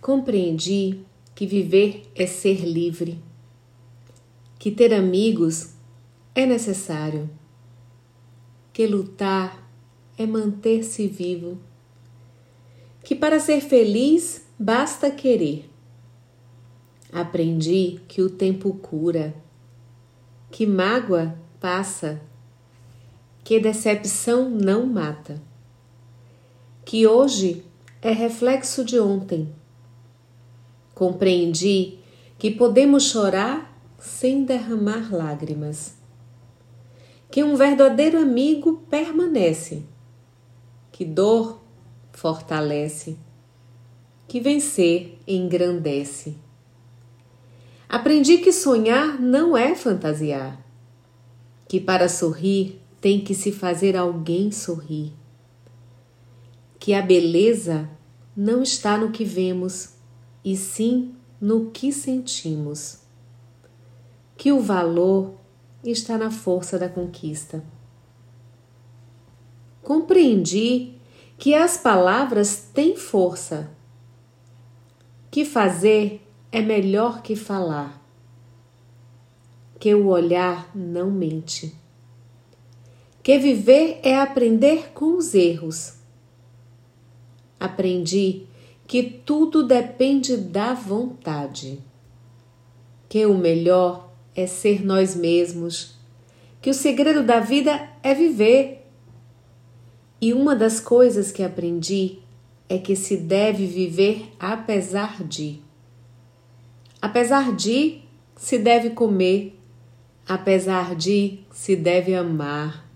Compreendi que viver é ser livre, que ter amigos é necessário, que lutar é manter-se vivo, que para ser feliz basta querer. Aprendi que o tempo cura, que mágoa passa, que decepção não mata, que hoje é reflexo de ontem Compreendi que podemos chorar sem derramar lágrimas. Que um verdadeiro amigo permanece. Que dor fortalece. Que vencer engrandece. Aprendi que sonhar não é fantasiar. Que para sorrir tem que se fazer alguém sorrir. Que a beleza não está no que vemos e sim no que sentimos. Que o valor está na força da conquista. Compreendi que as palavras têm força, que fazer é melhor que falar, que o olhar não mente, que viver é aprender com os erros. Aprendi que tudo depende da vontade, que o melhor é ser nós mesmos, que o segredo da vida é viver. E uma das coisas que aprendi é que se deve viver apesar de. Apesar de, se deve comer, apesar de, se deve amar,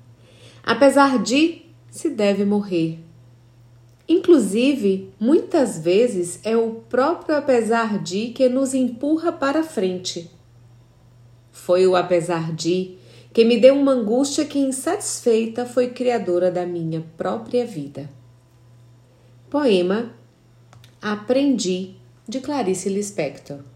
apesar de, se deve morrer. Inclusive, muitas vezes é o próprio apesar de que nos empurra para frente. Foi o apesar de que me deu uma angústia que, insatisfeita, foi criadora da minha própria vida. Poema Aprendi de Clarice Lispector